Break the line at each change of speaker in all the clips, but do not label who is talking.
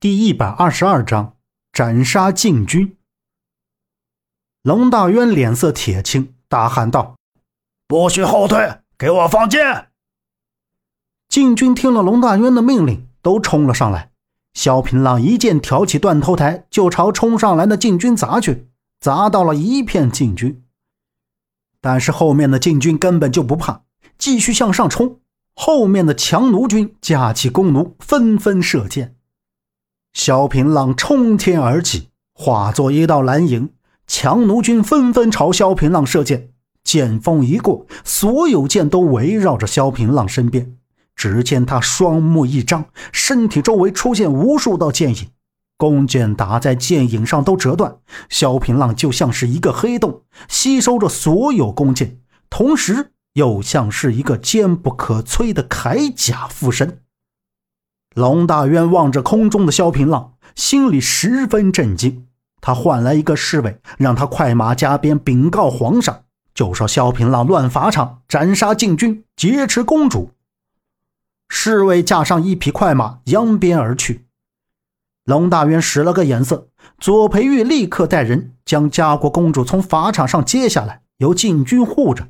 第一百二十二章斩杀禁军。龙大渊脸色铁青，大喊道：“
不许后退，给我放箭！”
禁军听了龙大渊的命令，都冲了上来。萧平浪一剑挑起断头台，就朝冲上来的禁军砸去，砸到了一片禁军。但是后面的禁军根本就不怕，继续向上冲。后面的强弩军架起弓弩，纷纷射箭。萧平浪冲天而起，化作一道蓝影，强弩军纷纷朝萧平浪射箭。剑锋一过，所有箭都围绕着萧平浪身边。只见他双目一张，身体周围出现无数道剑影，弓箭打在剑影上都折断。萧平浪就像是一个黑洞，吸收着所有弓箭，同时又像是一个坚不可摧的铠甲附身。龙大渊望着空中的萧平浪，心里十分震惊。他唤来一个侍卫，让他快马加鞭禀告皇上，就说萧平浪乱法场，斩杀禁军，劫持公主。侍卫驾上一匹快马，扬鞭而去。龙大渊使了个眼色，左培玉立刻带人将家国公主从法场上接下来，由禁军护着。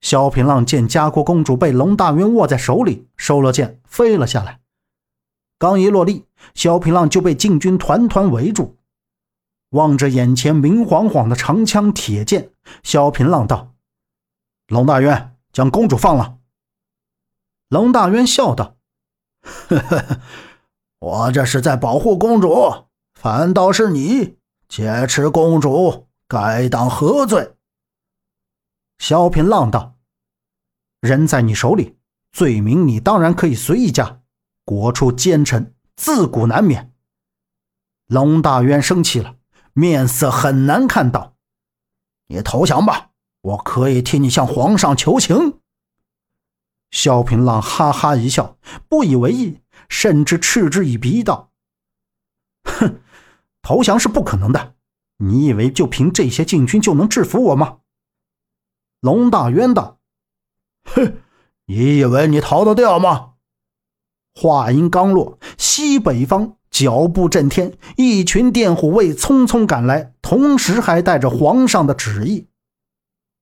萧平浪见家国公主被龙大渊握在手里，收了剑，飞了下来。刚一落地，萧平浪就被禁军团团围住。望着眼前明晃晃的长枪铁剑，萧平浪道：“龙大渊，将公主放了。”
龙大渊笑道：“呵呵，我这是在保护公主，反倒是你劫持公主，该当何罪？”
萧平浪道：“人在你手里，罪名你当然可以随意加。”国出奸臣，自古难免。龙大渊生气了，面色很难看，到：“
你投降吧，我可以替你向皇上求情。”
萧平浪哈哈一笑，不以为意，甚至嗤之以鼻，道：“哼，投降是不可能的。你以为就凭这些禁军就能制服我吗？”
龙大渊道：“哼，你以为你逃得掉吗？”
话音刚落，西北方脚步震天，一群电虎卫匆匆赶来，同时还带着皇上的旨意。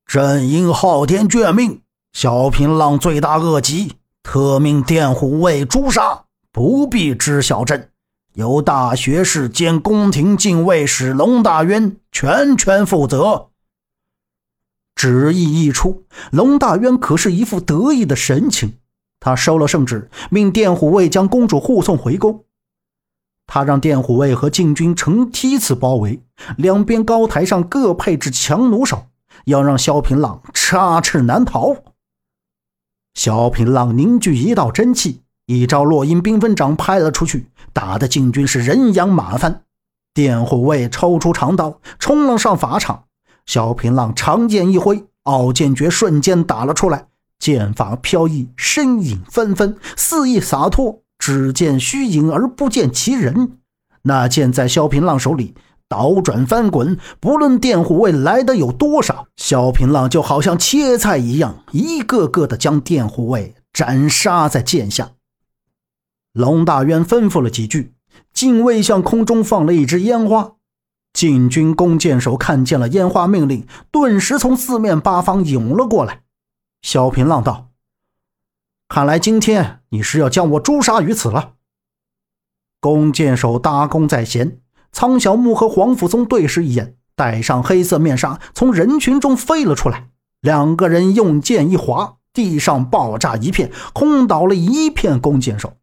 朕因昊天眷命，小平浪罪大恶极，特命电虎卫诛杀，不必知晓朕，由大学士兼宫廷禁卫使龙大渊全权负责。
旨意一出，龙大渊可是一副得意的神情。他收了圣旨，命电虎卫将公主护送回宫。他让电虎卫和禁军成梯次包围，两边高台上各配置强弩手，要让萧平浪插翅难逃。萧平浪凝聚一道真气，一招落英缤纷掌拍了出去，打的禁军是人仰马翻。电虎卫抽出长刀冲了上法场，萧平浪长剑一挥，傲剑诀瞬间打了出来。剑法飘逸，身影纷纷，肆意洒脱。只见虚影而不见其人。那剑在萧平浪手里倒转翻滚，不论电虎卫来的有多少，萧平浪就好像切菜一样，一个个的将电虎卫斩杀在剑下。龙大渊吩咐了几句，禁卫向空中放了一支烟花。禁军弓箭手看见了烟花命令，顿时从四面八方涌了过来。萧平浪道：“看来今天你是要将我诛杀于此了。”弓箭手搭弓在弦，苍小木和黄甫松对视一眼，戴上黑色面纱，从人群中飞了出来。两个人用剑一划，地上爆炸一片，轰倒了一片弓箭手。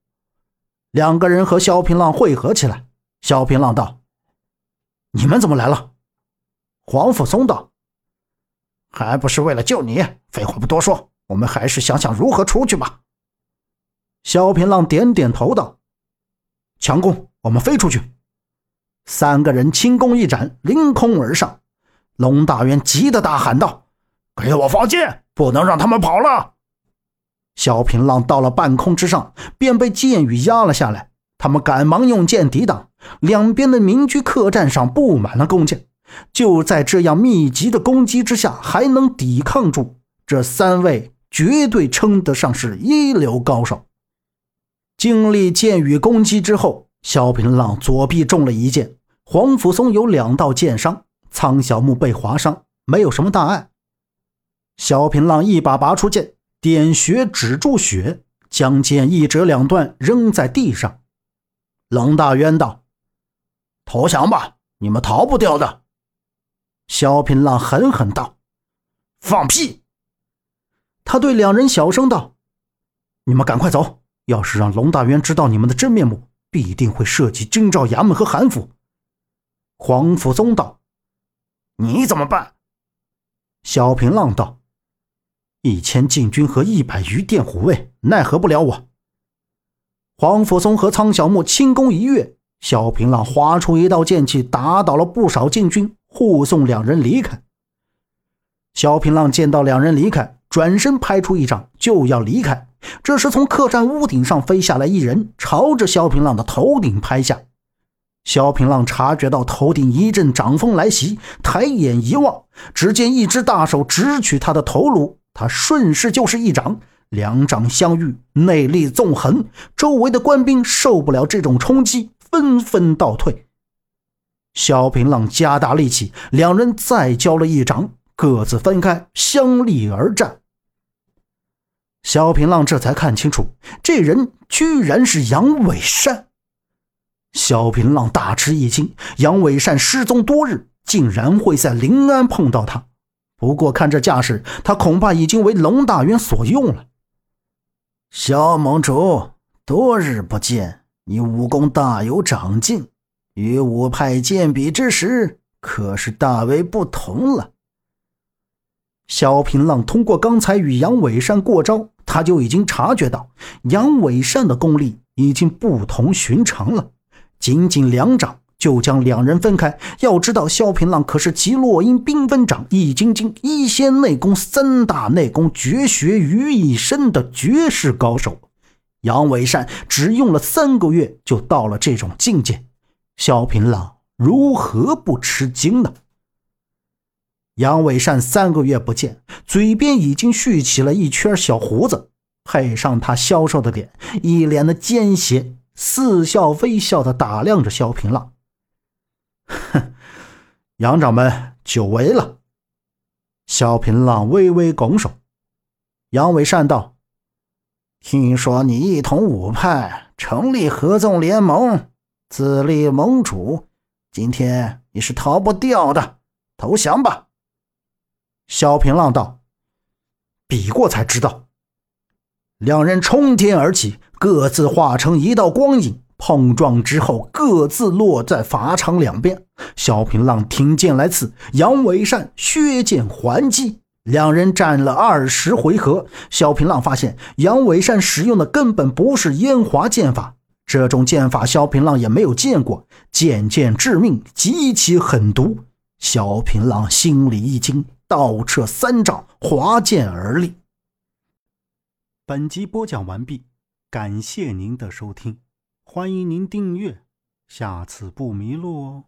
两个人和萧平浪汇合起来。萧平浪道：“你们怎么来了？”
黄甫松道。还不是为了救你！废话不多说，我们还是想想如何出去吧。
萧平浪点点头道：“强攻，我们飞出去。”三个人轻功一展，凌空而上。龙大渊急得大喊道：“
给我放箭，不能让他们跑了！”
萧平浪到了半空之上，便被箭雨压了下来。他们赶忙用剑抵挡，两边的民居客栈上布满了弓箭。就在这样密集的攻击之下，还能抵抗住，这三位绝对称得上是一流高手。经历箭雨攻击之后，萧平浪左臂中了一箭，黄甫松有两道箭伤，苍小木被划伤，没有什么大碍。萧平浪一把拔出剑，点穴止住血，将剑一折两断，扔在地上。
冷大渊道：“投降吧，你们逃不掉的。”
萧平浪狠狠道：“
放屁！”
他对两人小声道：“你们赶快走，要是让龙大渊知道你们的真面目，必定会涉及京兆衙门和韩府。”
黄甫宗道：“你怎么办？”
萧平浪道。一千禁军和一百余殿虎卫奈何不了我。黄甫松和苍小木轻功一跃，萧平浪划出一道剑气，打倒了不少禁军，护送两人离开。萧平浪见到两人离开，转身拍出一掌就要离开。这时，从客栈屋顶上飞下来一人，朝着萧平浪的头顶拍下。萧平浪察觉到头顶一阵掌风来袭，抬眼一望，只见一只大手直取他的头颅。他顺势就是一掌，两掌相遇，内力纵横，周围的官兵受不了这种冲击，纷纷倒退。萧平浪加大力气，两人再交了一掌，各自分开，相立而战。萧平浪这才看清楚，这人居然是杨伟善。萧平浪大吃一惊，杨伟善失踪多日，竟然会在临安碰到他。不过看这架势，他恐怕已经为龙大渊所用了。
萧盟主，多日不见，你武功大有长进，与武派剑比之时，可是大为不同了。
萧平浪通过刚才与杨伟善过招，他就已经察觉到杨伟善的功力已经不同寻常了，仅仅两掌。就将两人分开。要知道，萧平浪可是集落阴缤纷掌、易筋经、一仙内功三大内功绝学于一身的绝世高手。杨伟善只用了三个月就到了这种境界，萧平浪如何不吃惊呢？杨伟善三个月不见，嘴边已经蓄起了一圈小胡子，配上他消瘦的脸，一脸的奸邪，似笑非笑的打量着萧平浪。杨掌门久违了。萧平浪微微拱手。杨伟善道：“
听说你一统五派，成立合纵联盟，自立盟主，今天你是逃不掉的，投降吧。”
萧平浪道：“比过才知道。”两人冲天而起，各自化成一道光影。碰撞之后，各自落在法场两边。萧平浪挺剑来刺，杨伟善削剑还击。两人战了二十回合，萧平浪发现杨伟善使用的根本不是烟华剑法，这种剑法萧平浪也没有见过，剑剑致命，极其狠毒。萧平浪心里一惊，倒撤三丈，划剑而立。本集播讲完毕，感谢您的收听。欢迎您订阅，下次不迷路哦。